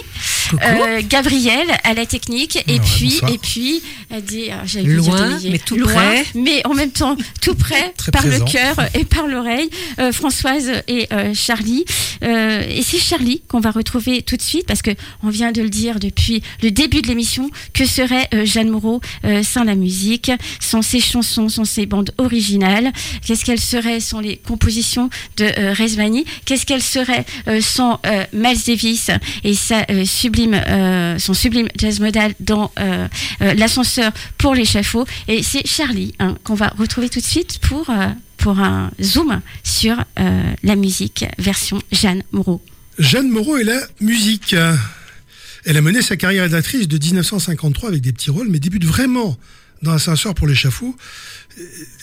Speaker 8: euh, Gabriel à la technique, et puis, et puis, dit,
Speaker 9: loin, mais tout près,
Speaker 8: mais en même temps tout près, par le cœur et par l'oreille, euh, Françoise et euh, Charlie. et c'est Charlie qu'on va retrouver tout de suite, parce que on vient de le dire depuis le début de l'émission, que serait Jeanne Moreau sans la musique, sans ses chansons, sans ses bandes originales? Qu'est-ce qu'elle serait sans les compositions de Resvani Qu'est-ce qu'elle serait sans Miles Davis? Et sa, euh, euh, son sublime jazz modal dans euh, l'ascenseur pour l'échafaud. Et c'est Charlie hein, qu'on va retrouver tout de suite pour, pour un zoom sur la musique version Jeanne Moreau.
Speaker 7: Jeanne Moreau et la musique. Elle a mené sa carrière d'actrice de 1953 avec des petits rôles, mais débute vraiment dans Ascenseur pour l'échafaud,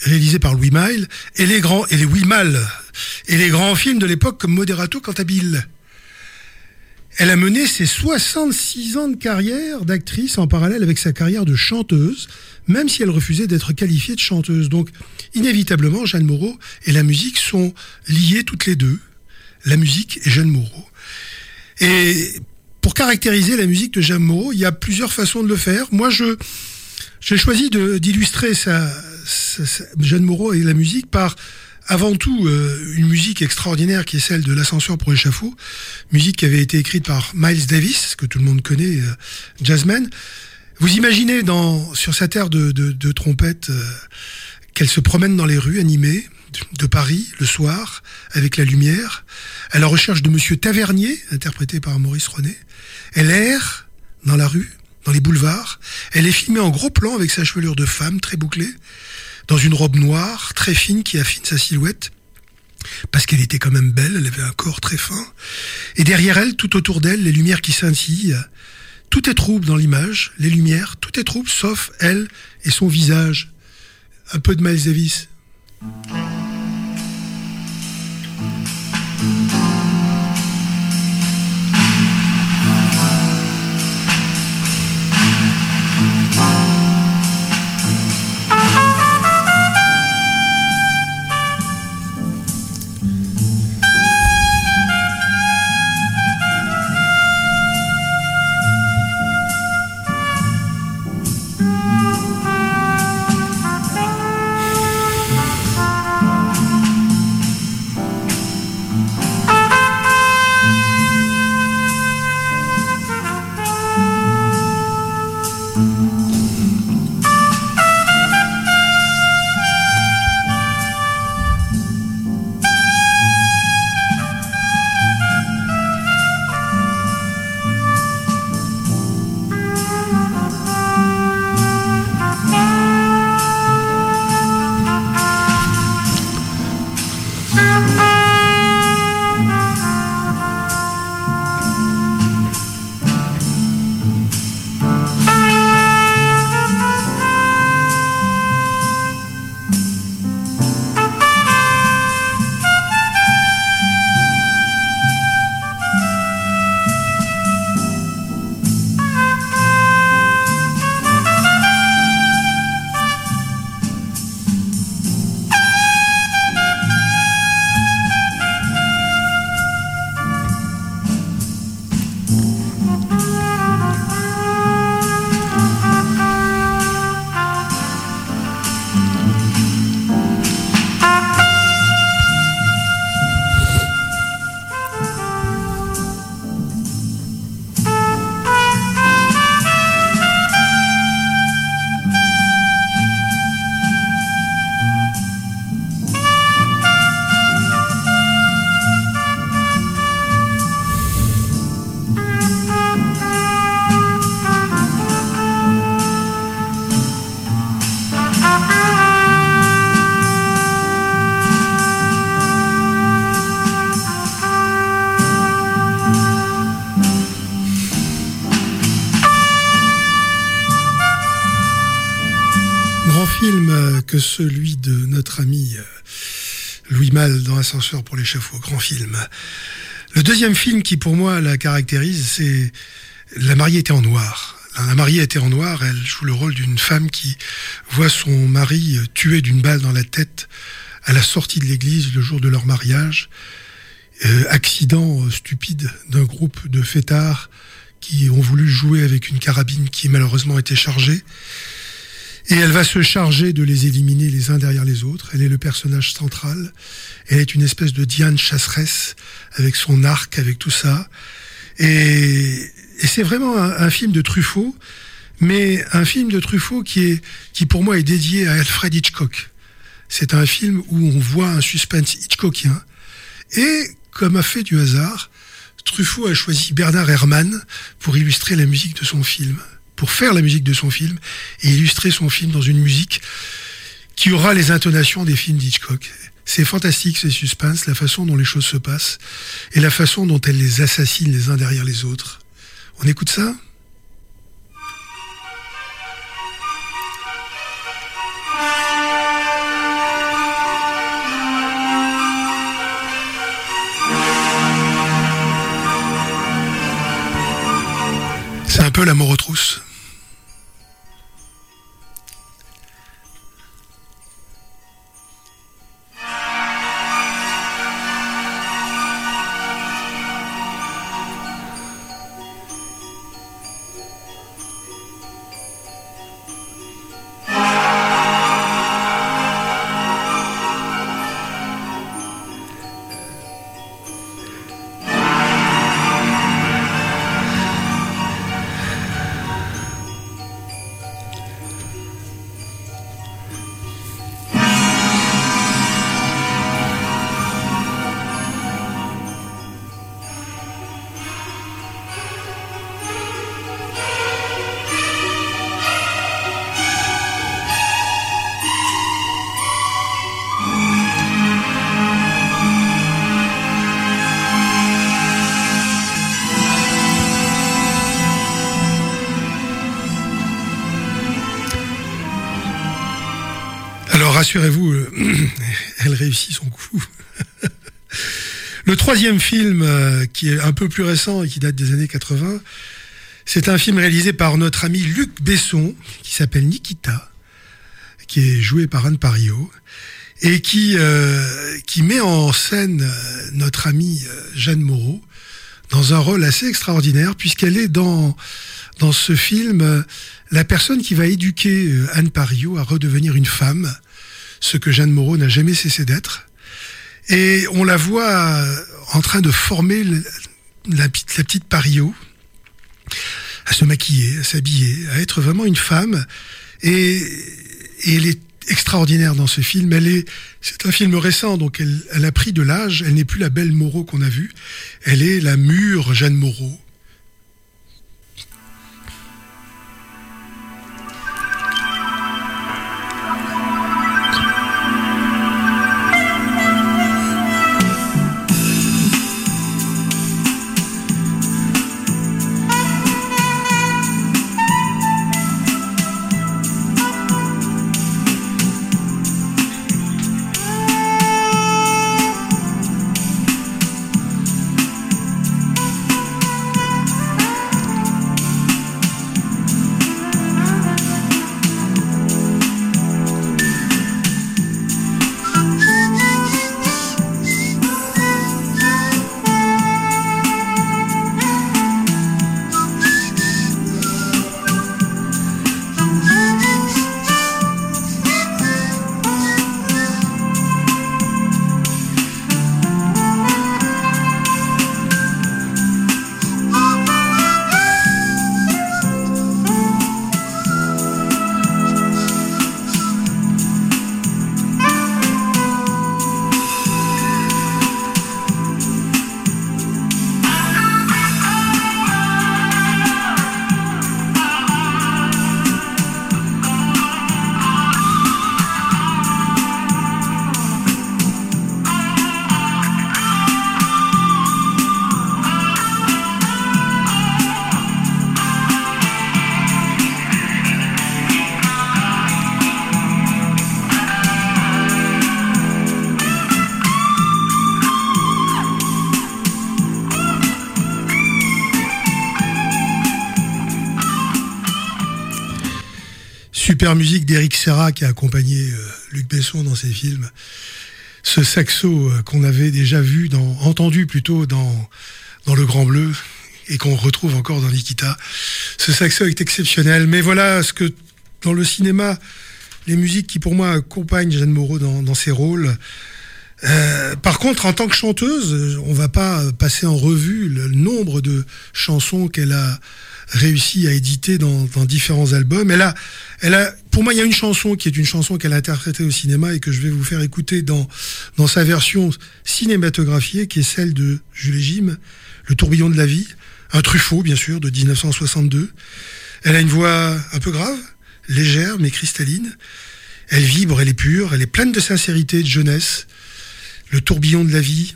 Speaker 7: réalisé par Louis Malle, et les grands, et les et les grands films de l'époque comme Moderato Cantabile. Elle a mené ses 66 ans de carrière d'actrice en parallèle avec sa carrière de chanteuse, même si elle refusait d'être qualifiée de chanteuse. Donc, inévitablement, Jeanne Moreau et la musique sont liées toutes les deux. La musique et Jeanne Moreau. Et pour caractériser la musique de Jeanne Moreau, il y a plusieurs façons de le faire. Moi, je, j'ai choisi d'illustrer sa, Jeanne Moreau et la musique par avant tout euh, une musique extraordinaire qui est celle de l'ascenseur pour l'échafaud, musique qui avait été écrite par Miles Davis, que tout le monde connaît, euh, jazzman. Vous imaginez dans, sur terre de, de, de trompette euh, qu'elle se promène dans les rues animées de Paris le soir avec la lumière, à la recherche de Monsieur Tavernier, interprété par Maurice René. Elle erre dans la rue, dans les boulevards. Elle est filmée en gros plan avec sa chevelure de femme très bouclée dans une robe noire, très fine, qui affine sa silhouette, parce qu'elle était quand même belle, elle avait un corps très fin. Et derrière elle, tout autour d'elle, les lumières qui scintillent. Tout est trouble dans l'image, les lumières, tout est trouble, sauf elle et son visage. Un peu de Miles Davis. Ascenseur pour l'échafaud. Grand film. Le deuxième film qui pour moi la caractérise, c'est La mariée était en noir. La mariée était en noir, elle joue le rôle d'une femme qui voit son mari tué d'une balle dans la tête à la sortie de l'église le jour de leur mariage. Euh, accident stupide d'un groupe de fêtards qui ont voulu jouer avec une carabine qui malheureusement était chargée. Et elle va se charger de les éliminer les uns derrière les autres. Elle est le personnage central. Elle est une espèce de Diane chasseresse avec son arc, avec tout ça. Et, c'est vraiment un, un, film de Truffaut, mais un film de Truffaut qui est, qui pour moi est dédié à Alfred Hitchcock. C'est un film où on voit un suspense Hitchcockien. Et comme a fait du hasard, Truffaut a choisi Bernard Herrmann pour illustrer la musique de son film pour faire la musique de son film et illustrer son film dans une musique qui aura les intonations des films d'Hitchcock. C'est fantastique ces suspens, la façon dont les choses se passent et la façon dont elles les assassinent les uns derrière les autres. On écoute ça? Peu la mort aux trousses. Rassurez-vous, euh, elle réussit son coup. le troisième film, euh, qui est un peu plus récent et qui date des années 80, c'est un film réalisé par notre ami Luc Besson, qui s'appelle Nikita, qui est joué par Anne Pario, et qui, euh, qui met en scène notre amie Jeanne Moreau dans un rôle assez extraordinaire, puisqu'elle est dans, dans ce film la personne qui va éduquer Anne Pario à redevenir une femme ce que Jeanne Moreau n'a jamais cessé d'être. Et on la voit en train de former la, petite Pario à se maquiller, à s'habiller, à être vraiment une femme. Et, elle est extraordinaire dans ce film. Elle est, c'est un film récent, donc elle, elle a pris de l'âge. Elle n'est plus la belle Moreau qu'on a vue. Elle est la mûre Jeanne Moreau. Musique d'Eric Serra qui a accompagné euh, Luc Besson dans ses films. Ce saxo euh, qu'on avait déjà vu, dans, entendu plutôt dans, dans Le Grand Bleu et qu'on retrouve encore dans Nikita. Ce saxo est exceptionnel. Mais voilà ce que dans le cinéma, les musiques qui pour moi accompagnent Jeanne Moreau dans, dans ses rôles. Euh, par contre, en tant que chanteuse, on va pas passer en revue le nombre de chansons qu'elle a réussi à éditer dans, dans, différents albums. Elle a, elle a, pour moi, il y a une chanson qui est une chanson qu'elle a interprétée au cinéma et que je vais vous faire écouter dans, dans sa version cinématographiée, qui est celle de Jules Jim, Le tourbillon de la vie, un Truffaut, bien sûr, de 1962. Elle a une voix un peu grave, légère mais cristalline. Elle vibre, elle est pure, elle est pleine de sincérité, de jeunesse. Le tourbillon de la vie,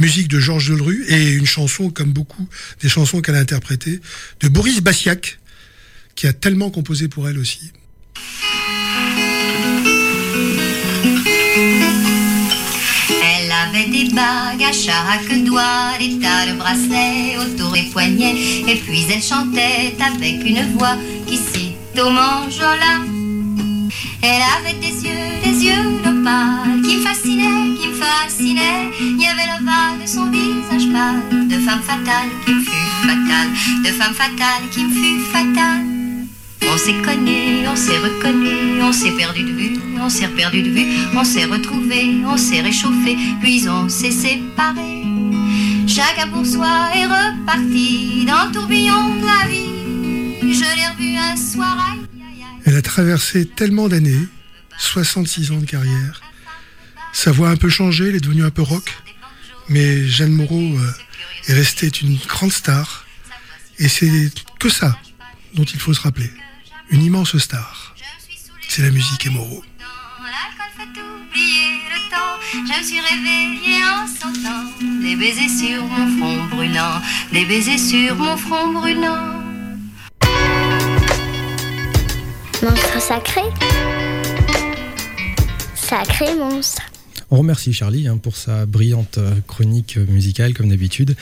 Speaker 7: musique de Georges Delru et une chanson, comme beaucoup des chansons qu'elle a interprétées, de Boris Bassiac, qui a tellement composé pour elle aussi.
Speaker 12: Elle avait des bagues à chaque doigt, des tas de bracelets autour des poignets, et puis elle chantait avec une voix qui cite au manjola. Elle avait des yeux, des yeux qui me fascinaient, qui me fascinaient. Il y avait l'ovale de son visage pâle, de femme fatale qui me fut fatale, de femme fatale qui me fut fatale. On s'est connu, on s'est reconnu, on s'est perdu de vue, on s'est perdu de vue, on s'est retrouvé, on s'est réchauffé, puis on s'est séparé. Chacun pour soi est reparti dans le tourbillon de la vie. Je l'ai revu un soir à
Speaker 7: elle a traversé tellement d'années, 66 ans de carrière. Sa voix a un peu changé, elle est devenue un peu rock. Mais Jeanne Moreau euh, est restée une grande star. Et c'est que ça dont il faut se rappeler. Une immense star. C'est la musique et Moreau.
Speaker 12: Je me suis réveillée en sentant des baisers sur mon front brûlant, des baisers sur mon front brûlant.
Speaker 2: Monstre sacré Sacré monstre
Speaker 10: on remercie Charlie hein, pour sa brillante euh, chronique musicale comme d'habitude.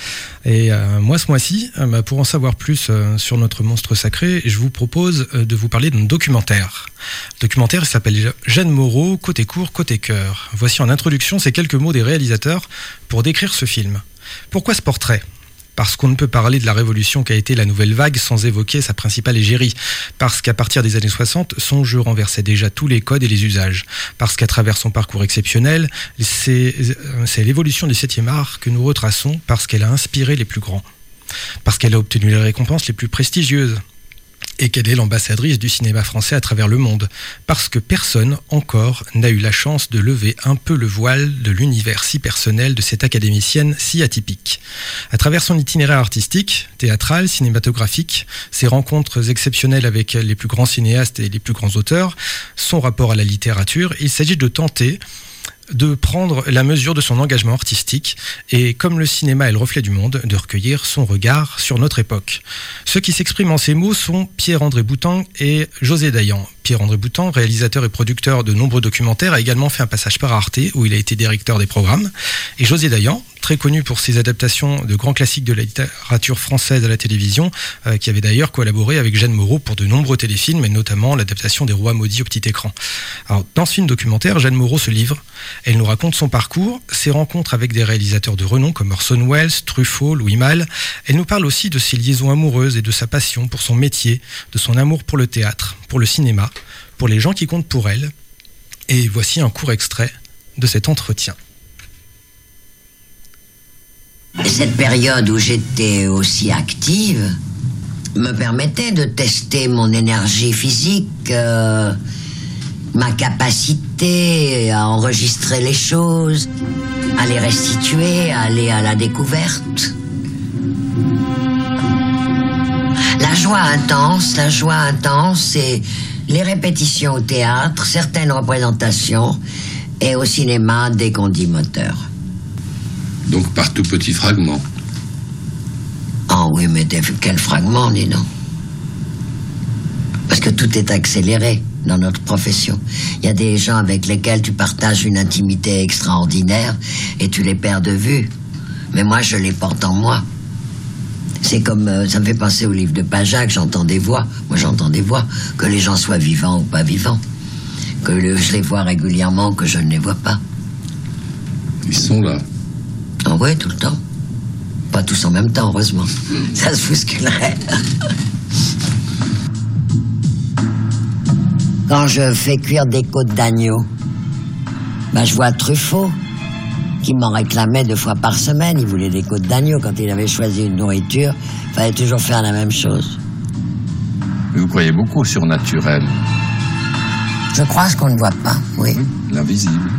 Speaker 10: Et euh, moi ce mois-ci, euh, bah, pour en savoir plus sur notre monstre sacré, je vous propose de vous parler d'un documentaire. Le documentaire s'appelle Jeanne Moreau, côté court, côté cœur. Voici en introduction ces quelques mots des réalisateurs pour décrire ce film. Pourquoi ce portrait? Parce qu'on ne peut parler de la révolution qu'a été la nouvelle vague sans évoquer sa principale égérie, parce qu'à partir des années 60, son jeu renversait déjà tous les codes et les usages, parce qu'à travers son parcours exceptionnel, c'est l'évolution du 7e art que nous retraçons, parce qu'elle a inspiré les plus grands, parce qu'elle a obtenu les récompenses les plus prestigieuses, et qu'elle est l'ambassadrice du cinéma français à travers le monde, parce que personne encore n'a eu la chance de lever un peu le voile de l'univers si personnel de cette académicienne si atypique. À travers son itinéraire artistique, théâtral, cinématographique, ses rencontres exceptionnelles avec les plus grands cinéastes et les plus grands auteurs, son rapport à la littérature, il s'agit de tenter de prendre la mesure de son engagement artistique et, comme le cinéma est le reflet du monde, de recueillir son regard sur notre époque. Ceux qui s'expriment en ces mots sont Pierre-André Boutan et José Dayan. Pierre-André Boutan, réalisateur et producteur de nombreux documentaires, a également fait un passage par Arte où il a été directeur des programmes. Et José Dayan, très connu pour ses adaptations de grands classiques de la littérature française à la télévision, euh, qui avait d'ailleurs collaboré avec Jeanne Moreau pour de nombreux téléfilms, et notamment l'adaptation des Rois maudits au petit écran. Alors, dans ce film documentaire, Jeanne Moreau se livre. Elle nous raconte son parcours, ses rencontres avec des réalisateurs de renom comme Orson Welles, Truffaut, Louis Malle. Elle nous parle aussi de ses liaisons amoureuses et de sa passion pour son métier, de son amour pour le théâtre, pour le cinéma, pour les gens qui comptent pour elle. Et voici un court extrait de cet entretien.
Speaker 13: Cette période où j'étais aussi active me permettait de tester mon énergie physique, euh, ma capacité à enregistrer les choses, à les restituer, à aller à la découverte. La joie intense, la joie intense, et les répétitions au théâtre, certaines représentations, et au cinéma des condimoteurs.
Speaker 14: Donc par tout petit fragment.
Speaker 13: Ah oui, mais quel fragment, dis donc Parce que tout est accéléré dans notre profession. Il y a des gens avec lesquels tu partages une intimité extraordinaire et tu les perds de vue. Mais moi, je les porte en moi. C'est comme, euh, ça me fait penser au livre de Pajac, j'entends des voix. Moi, j'entends des voix, que les gens soient vivants ou pas vivants. Que le- je les vois régulièrement, que je ne les vois pas.
Speaker 14: Ils sont là.
Speaker 13: Ah ouais, tout le temps. Pas tous en même temps, heureusement. Ça se bousculerait. Quand je fais cuire des côtes d'agneau, ben je vois Truffaut qui m'en réclamait deux fois par semaine. Il voulait des côtes d'agneau. Quand il avait choisi une nourriture, il fallait toujours faire la même chose.
Speaker 14: Vous croyez beaucoup au surnaturel.
Speaker 13: Je crois à ce qu'on ne voit pas, oui.
Speaker 14: L'invisible.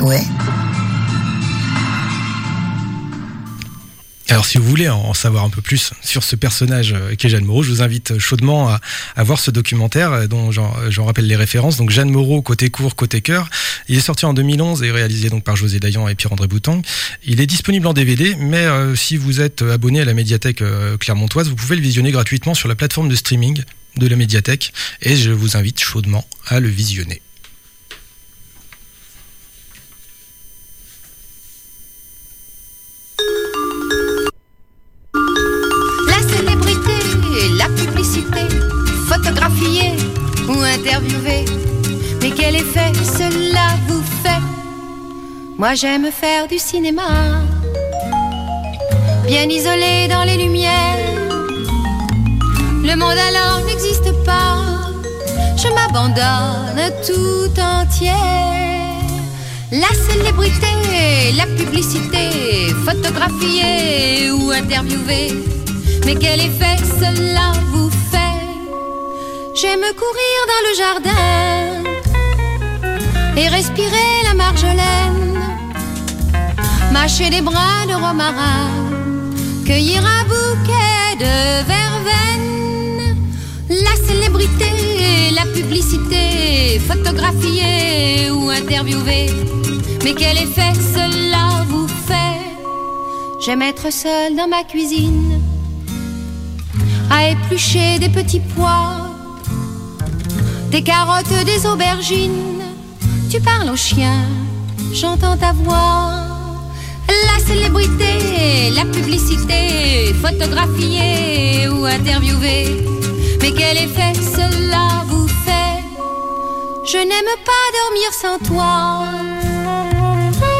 Speaker 13: Oui.
Speaker 10: Alors, si vous voulez en savoir un peu plus sur ce personnage euh, qu'est Jeanne Moreau, je vous invite chaudement à, voir ce documentaire euh, dont j'en j'en rappelle les références. Donc, Jeanne Moreau, côté court, côté cœur. Il est sorti en 2011 et réalisé donc par José Dayan et Pierre-André Boutang. Il est disponible en DVD, mais euh, si vous êtes abonné à la médiathèque euh, clermontoise, vous pouvez le visionner gratuitement sur la plateforme de streaming de la médiathèque et je vous invite chaudement à le visionner.
Speaker 12: J'aime faire du cinéma, bien isolé dans les lumières. Le monde alors n'existe pas, je m'abandonne tout entière. La célébrité, la publicité, photographier ou interviewer. Mais quel effet cela vous fait? J'aime courir dans le jardin et respirer la marjolaine, mâcher des brins de romarin, cueillir un bouquet de verveine. La célébrité, la publicité, photographier ou interviewer. Mais quel effet cela vous fait? J'aime être seule dans ma cuisine, à éplucher des petits pois, des carottes, des aubergines. Tu parles au chien, j'entends ta voix. La célébrité, la publicité, photographier ou interviewer. Mais quel effet cela vous fait? Je n'aime pas dormir sans toi.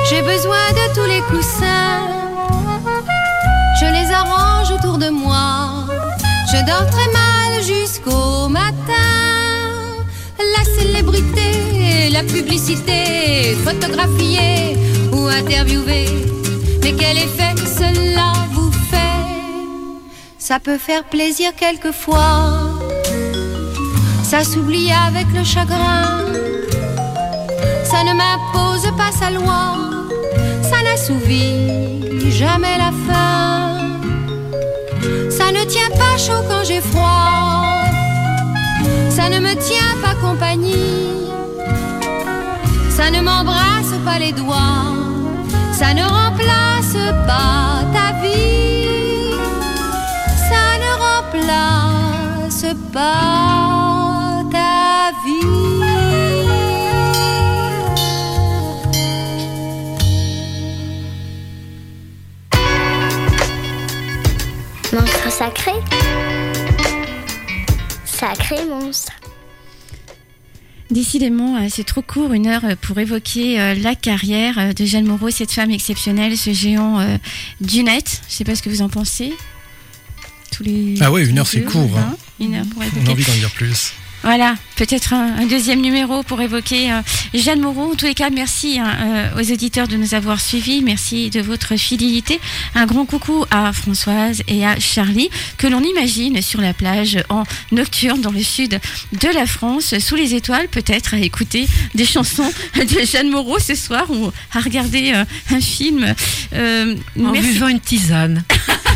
Speaker 12: J'ai besoin de tous les coussins. Je les arrange autour de moi. Je dors très mal jusqu'au matin. La célébrité, la publicité, photographier ou interviewer. Mais quel effet cela vous fait? Ça peut faire plaisir quelquefois. Ça s'oublie avec le chagrin. Ça ne m'impose pas sa loi. Ça n'assouvit jamais la faim. Ça ne tient pas chaud quand j'ai froid. Ça ne me tient pas compagnie. Ça ne m'embrasse pas les doigts. Ça ne remplace pas ta vie. Ça ne remplace pas ta vie.
Speaker 2: Monstre sacré. Sacré monstre.
Speaker 8: Décidément, euh, c'est trop court, une heure euh, pour évoquer euh, la carrière de Jeanne Moreau, cette femme exceptionnelle, ce géant du net. Je sais pas ce que vous en pensez. Tous les,
Speaker 10: Ah ouais, une heure, c'est court, hein.
Speaker 8: Une heure pour
Speaker 10: On a envie d'en dire plus.
Speaker 8: Voilà, peut-être un, un deuxième numéro pour évoquer euh, Jeanne Moreau. En tous les cas, merci hein, euh, aux auditeurs de nous avoir suivis. Merci de votre fidélité. Un grand coucou à Françoise et à Charlie, que l'on imagine sur la plage en nocturne dans le sud de la France, sous les étoiles, peut-être à écouter des chansons de Jeanne Moreau ce soir ou à regarder euh, un film.
Speaker 9: En
Speaker 8: merci.
Speaker 9: buvant une tisane.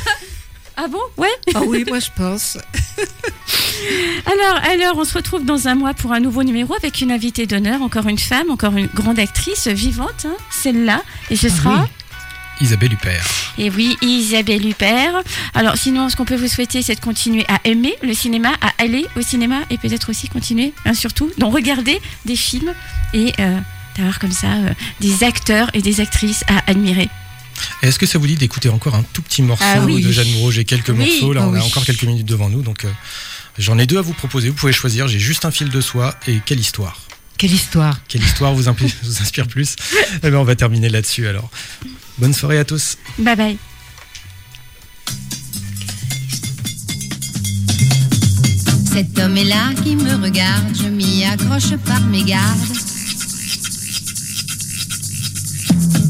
Speaker 8: Ah bon? Ouais
Speaker 9: Ah oui, moi je pense.
Speaker 8: Alors, alors, on se retrouve dans un mois pour un nouveau numéro avec une invitée d'honneur, encore une femme, encore une grande actrice vivante, hein, celle-là. Et ce sera.
Speaker 10: oui. Isabelle Huppert.
Speaker 8: Et oui, Isabelle Huppert. Alors, sinon, ce qu'on peut vous souhaiter, c'est de continuer à aimer le cinéma, à aller au cinéma et peut-être aussi continuer, hein, surtout, d'en regarder des films et euh, d'avoir comme ça euh, des acteurs et des actrices à admirer.
Speaker 10: Est-ce que ça vous dit d'écouter encore un tout petit morceau
Speaker 8: Ah oui.
Speaker 10: de Jeanne Moreau J'ai quelques
Speaker 8: Oui.
Speaker 10: morceaux, là
Speaker 8: Ah
Speaker 10: on a
Speaker 8: oui.
Speaker 10: encore quelques minutes devant nous, donc euh, j'en ai deux à vous proposer. Vous pouvez choisir. J'ai juste un fil de soie et quelle histoire
Speaker 9: Quelle histoire
Speaker 10: Quelle histoire vous, vous inspire plus Eh ben, on va terminer là-dessus alors. Bonne soirée à tous.
Speaker 8: Bye bye.
Speaker 12: Cet homme est là qui me regarde, je m'y accroche par mes gardes.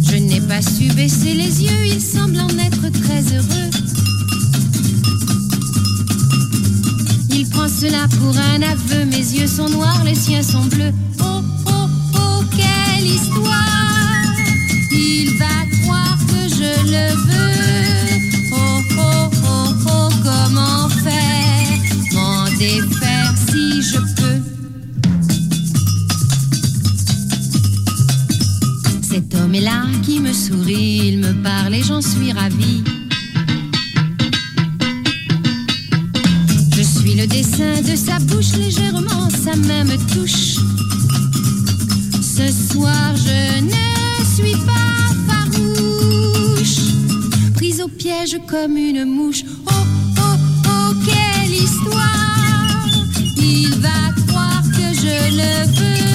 Speaker 12: Je n'ai pas su baisser les yeux, il semble en être très heureux. Il prend cela pour un aveu, mes yeux sont noirs, les siens sont bleus. Oh, oh, oh, quelle histoire Il va croire que je le veux. Cet homme est là qui me sourit, il me parle et j'en suis ravie. Je suis le dessin de sa bouche, légèrement sa main me touche. Ce soir je ne suis pas farouche, prise au piège comme une mouche. Oh, oh, oh, quelle histoire! Il va croire que je le veux.